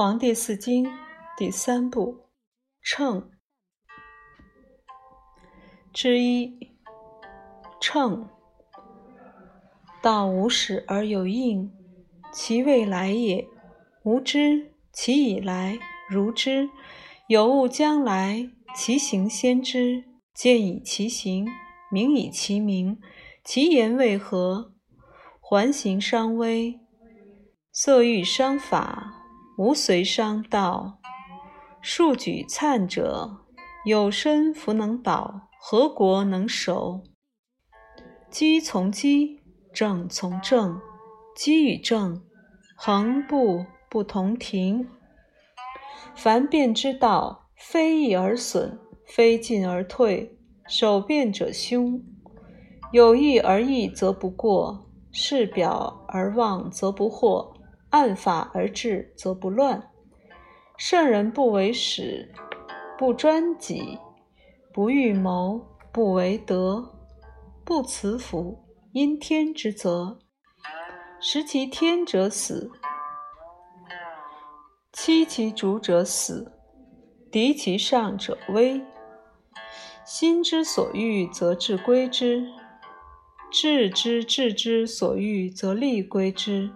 黄帝四经第三部称之一。称道无始而有应，其未来也；无知，其以来；如知，有物将来，其行先知。见以其行，名以其名。其言为何？环形伤微，色欲伤法，无随伤道。数举灿者，有身弗能保，何国能守？机从机，正从正，机与正，恒不不同庭。凡变之道，非易而损。非进而退，守变者凶。有意而易则不过，事表而望则不惑，按法而治则不乱。圣人不为始，不专己，不欲谋，不为德，不辞福，因天之责，食其天者死，欺其主者死，敌其上者危。心之所欲，则志归之；志之志之所欲，则力归之。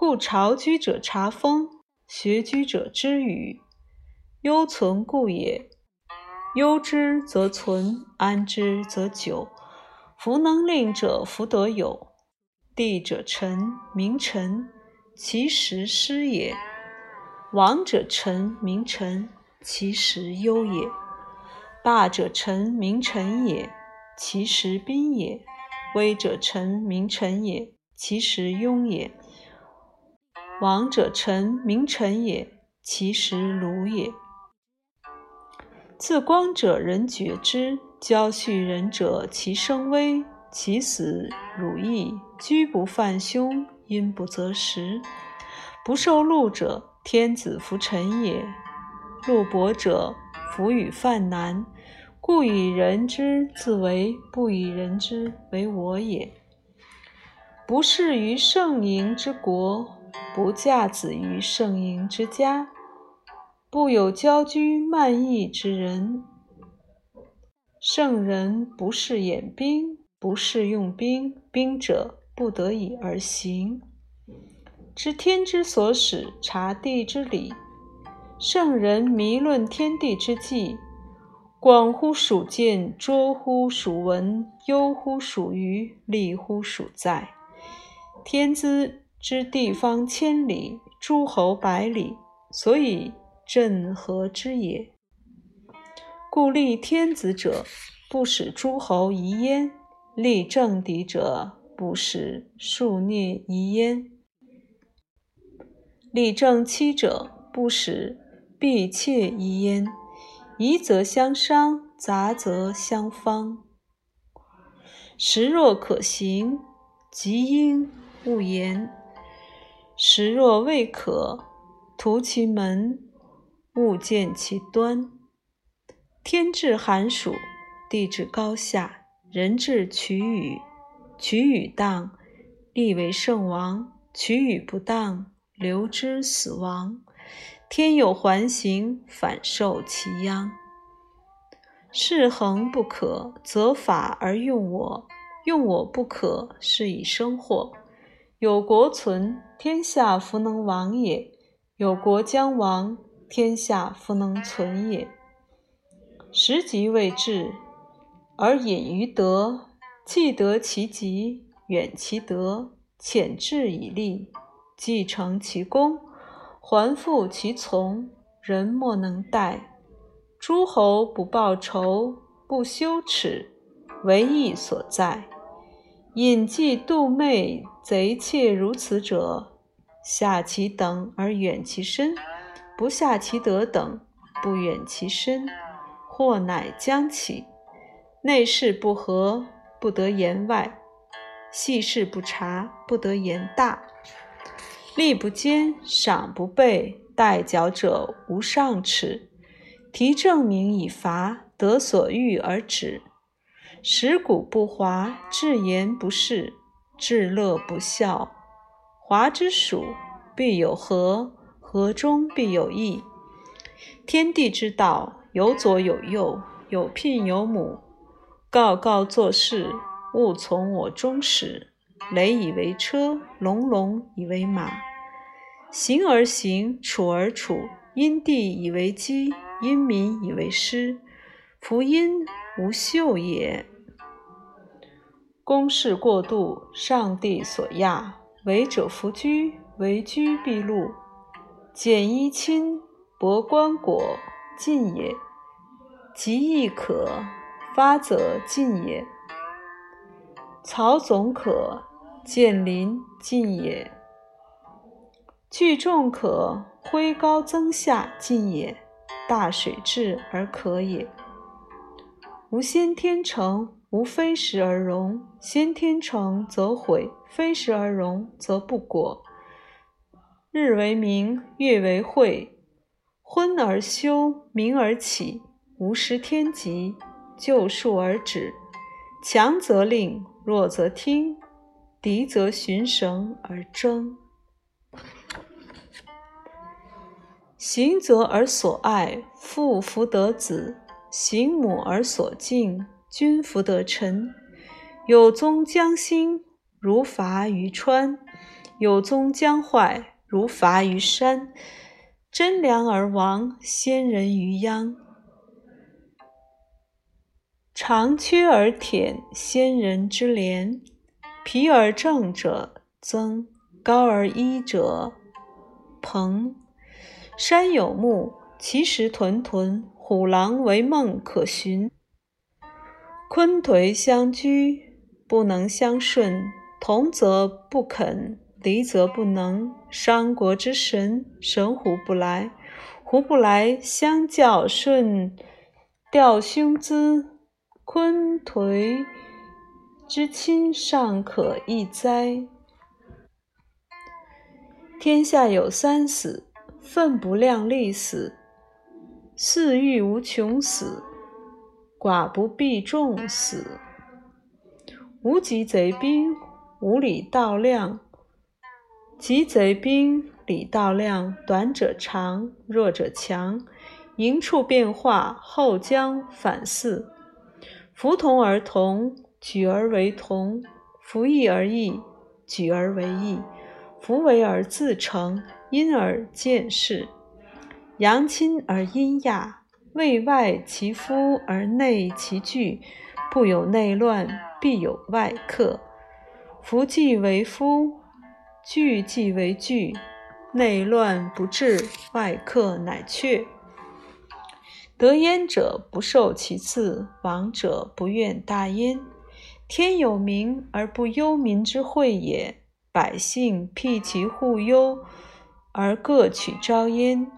故朝居者察风，学居者知语。忧存故也。忧之则存，安之则久。弗能令者，弗得有。地者臣，民臣，其实失也；王者臣，民臣，其实忧也。霸者臣，名臣也，其实宾也；威者臣，名臣也，其实庸也；王者臣，名臣也，其实鲁也。自光者，人觉之；交续人者，其生危，其死汝亦。居不犯凶，因不择食。不受禄者，天子弗臣也；禄薄者，弗与犯难。故以人之自为，不以人之为我也。不仕于盛营之国，不嫁子于盛营之家，不有交居慢意之人。圣人不事演兵，不事用兵，兵者不得已而行。知天之所使，察地之理。圣人迷论天地之纪。广乎属见，拙乎属闻，忧乎属虞，厉乎属在。天资之地方千里，诸侯百里，所以镇河之也。故立天子者，不使诸侯夷焉；立政敌者，不使庶孽夷焉；立正妻者，不使婢妾夷焉。夷则相伤，杂则相方。时若可行，即应勿言；时若未可，图其门，勿见其端。天至寒暑，地至高下，人至取与，取与当，立为圣王；取与不当，留之死亡。天有环形，反受其殃。事恒不可，则法而用我；用我不可，是以生祸。有国存，天下弗能亡也；有国将亡，天下弗能存也。时极未至，而隐于德，既得其极，远其德，潜志以立，既成其功。还复其从，人莫能待。诸侯不报仇，不羞耻，为义所在。隐迹妒昧，贼窃如此者，下其等而远其身，不下其德等，不远其身，祸乃将起。内事不和，不得言外；细事不察，不得言大。力不坚，赏不备，待缴者无上耻。提正名以罚，得所欲而止。食古不华，至言不仕，至乐不孝。华之属，必有和；河中必有异。天地之道，有左有右，有聘有母。告告作事，勿从我中始。雷以为车，隆隆以为马。行而行，处而处。因地以为基，因民以为师。夫音无秀也。公事过度，上帝所亚。为者弗居，为居必禄。简衣亲，薄棺椁，进也；极易可发则进也。曹总可，见邻进也；聚众可，挥高增下进也。大水至而可也。无先天成，无非时而荣。先天成则毁，非时而荣则不果。日为明，月为晦，昏而休，明而起，无时天极，就数而止。强则令，弱则听，敌则循绳而争。行则而所爱，父弗得子；行母而所敬，君弗得臣。有宗将兴，如伐于川；有宗将坏。如伐于山，贞良而亡，先人于殃；长缺而舔，先人之廉；皮而正者增，高而依者朋。山有木，其实屯屯；虎狼为梦可寻。鲲颓相居，不能相顺；同则不肯。离则不能，商国之神，神虎不来，虎不来，相较顺调兄资，鲲颓之亲尚可易哉？天下有三死：愤不量力死，四欲无穷死，寡不必众死。无极贼兵，无礼道量。极贼兵，礼道量，短者长，弱者强。营处变化，后将反肆。服同而同，举而为同；服异而异，举而为易；服为而自成，因而见事。阳亲而阴亚，为外其夫而内其惧。不有内乱，必有外客。夫既为夫。惧既为惧，内乱不治，外客乃却。得焉者不受其次，亡者不怨大焉。天有明而不忧民之惠也，百姓辟其户忧而各取招焉。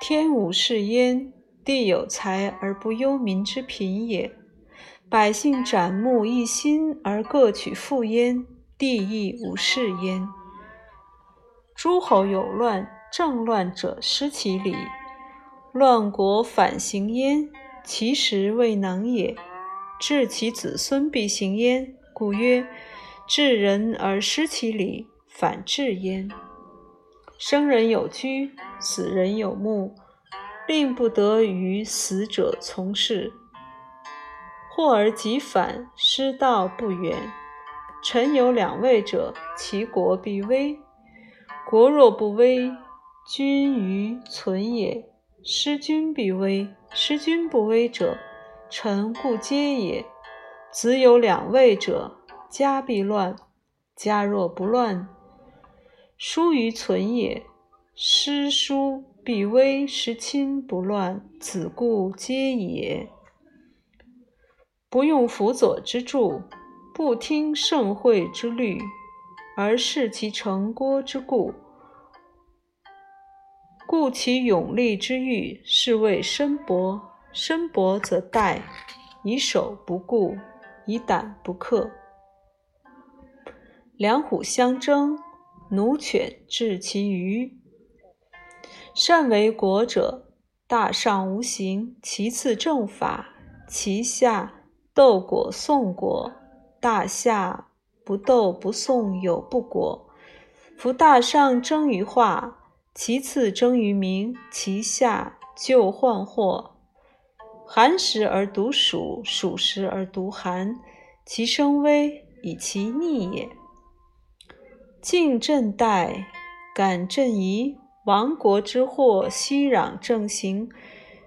天无事焉，地有财而不忧民之贫也，百姓展目一心而各取富焉。地亦无事焉。诸侯有乱，政乱者失其理，乱国反行焉，其实未能也。治其子孙必行焉，故曰：治人而失其理，反治焉。生人有居，死人有墓，令不得于死者从事。祸而己反，失道不远。臣有两位者，其国必危；国若不危，君于存也。失君必危，失君不危者，臣故皆也。子有两位者，家必乱；家若不乱，叔于存也。失叔必危，失亲不乱，子固皆也。不用辅佐之助。不听盛会之虑，而视其成郭之故，故其勇力之欲，是谓深薄。深薄则殆，以守不顾，以胆不克。两虎相争，奴犬治其余。善为国者，大上无形，其次正法，其下斗果送果。大下不斗不送有不果，夫大上争于化，其次争于名，其下救患祸。寒食而独暑，暑食而独寒，其生危以其逆也。晋正代，感震疑，亡国之祸熙攘正行，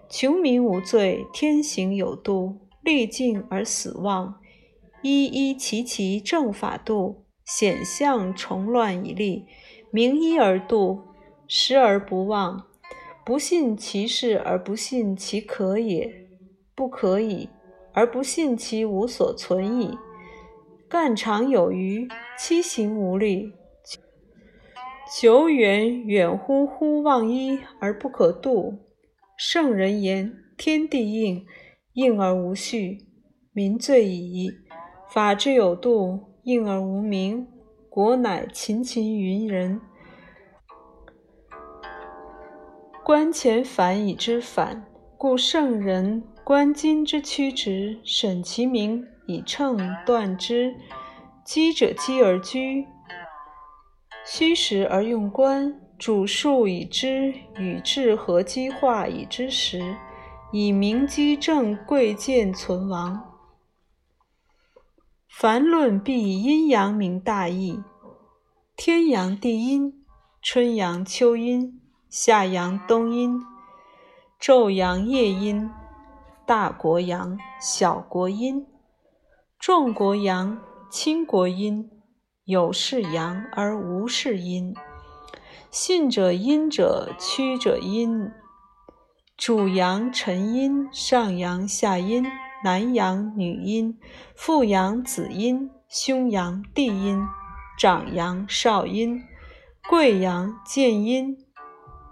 穷民无罪，天行有度，历尽而死亡。一一其其正法度，险象重乱以立，明一而度，时而不忘，不信其事而不信其可也，不可以而不信其无所存矣。干长有余，七行无力。久远远乎乎望一而不可度。圣人言：天地应，应而无序，民罪矣。法之有度，应而无名，国乃勤勤于人。观前反以知反，故圣人观今之曲直，审其名以称断之。积者积而居。虚实而用观，主数以知，与智合机化以知时，以明机正贵贱存亡。凡论必以阴阳明大义。天阳地阴，春阳秋阴，夏阳冬阴，昼阳夜阴，大国阳，小国阴，众国阳，轻国阴。有是阳而无是阴，信者阴者，曲者阴。主阳沉阴，上阳下阴，男阳女阴，父阳子阴，兄阳弟阴，长阳少阴，贵阳贱阴，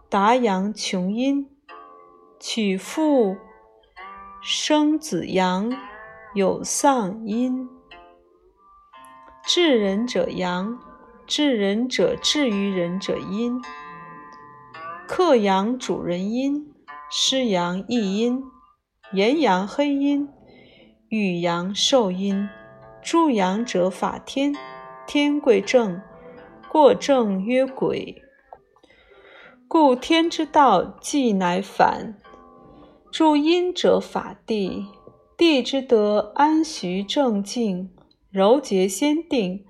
达阳穷阴，娶妇生子阳，有丧阴。治人者阳，治人者治于人者阴。克阳主人阴，失阳亦阴。炎阳黑阴，雨阳受阴。助阳者法天，天贵正，过正曰鬼。故天之道既乃反。助阴者法地，地之德安徐正静。柔节先定，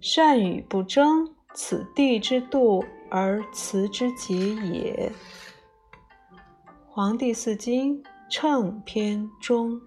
善与不争，此地之度而辞之节也。黄帝四经称篇中。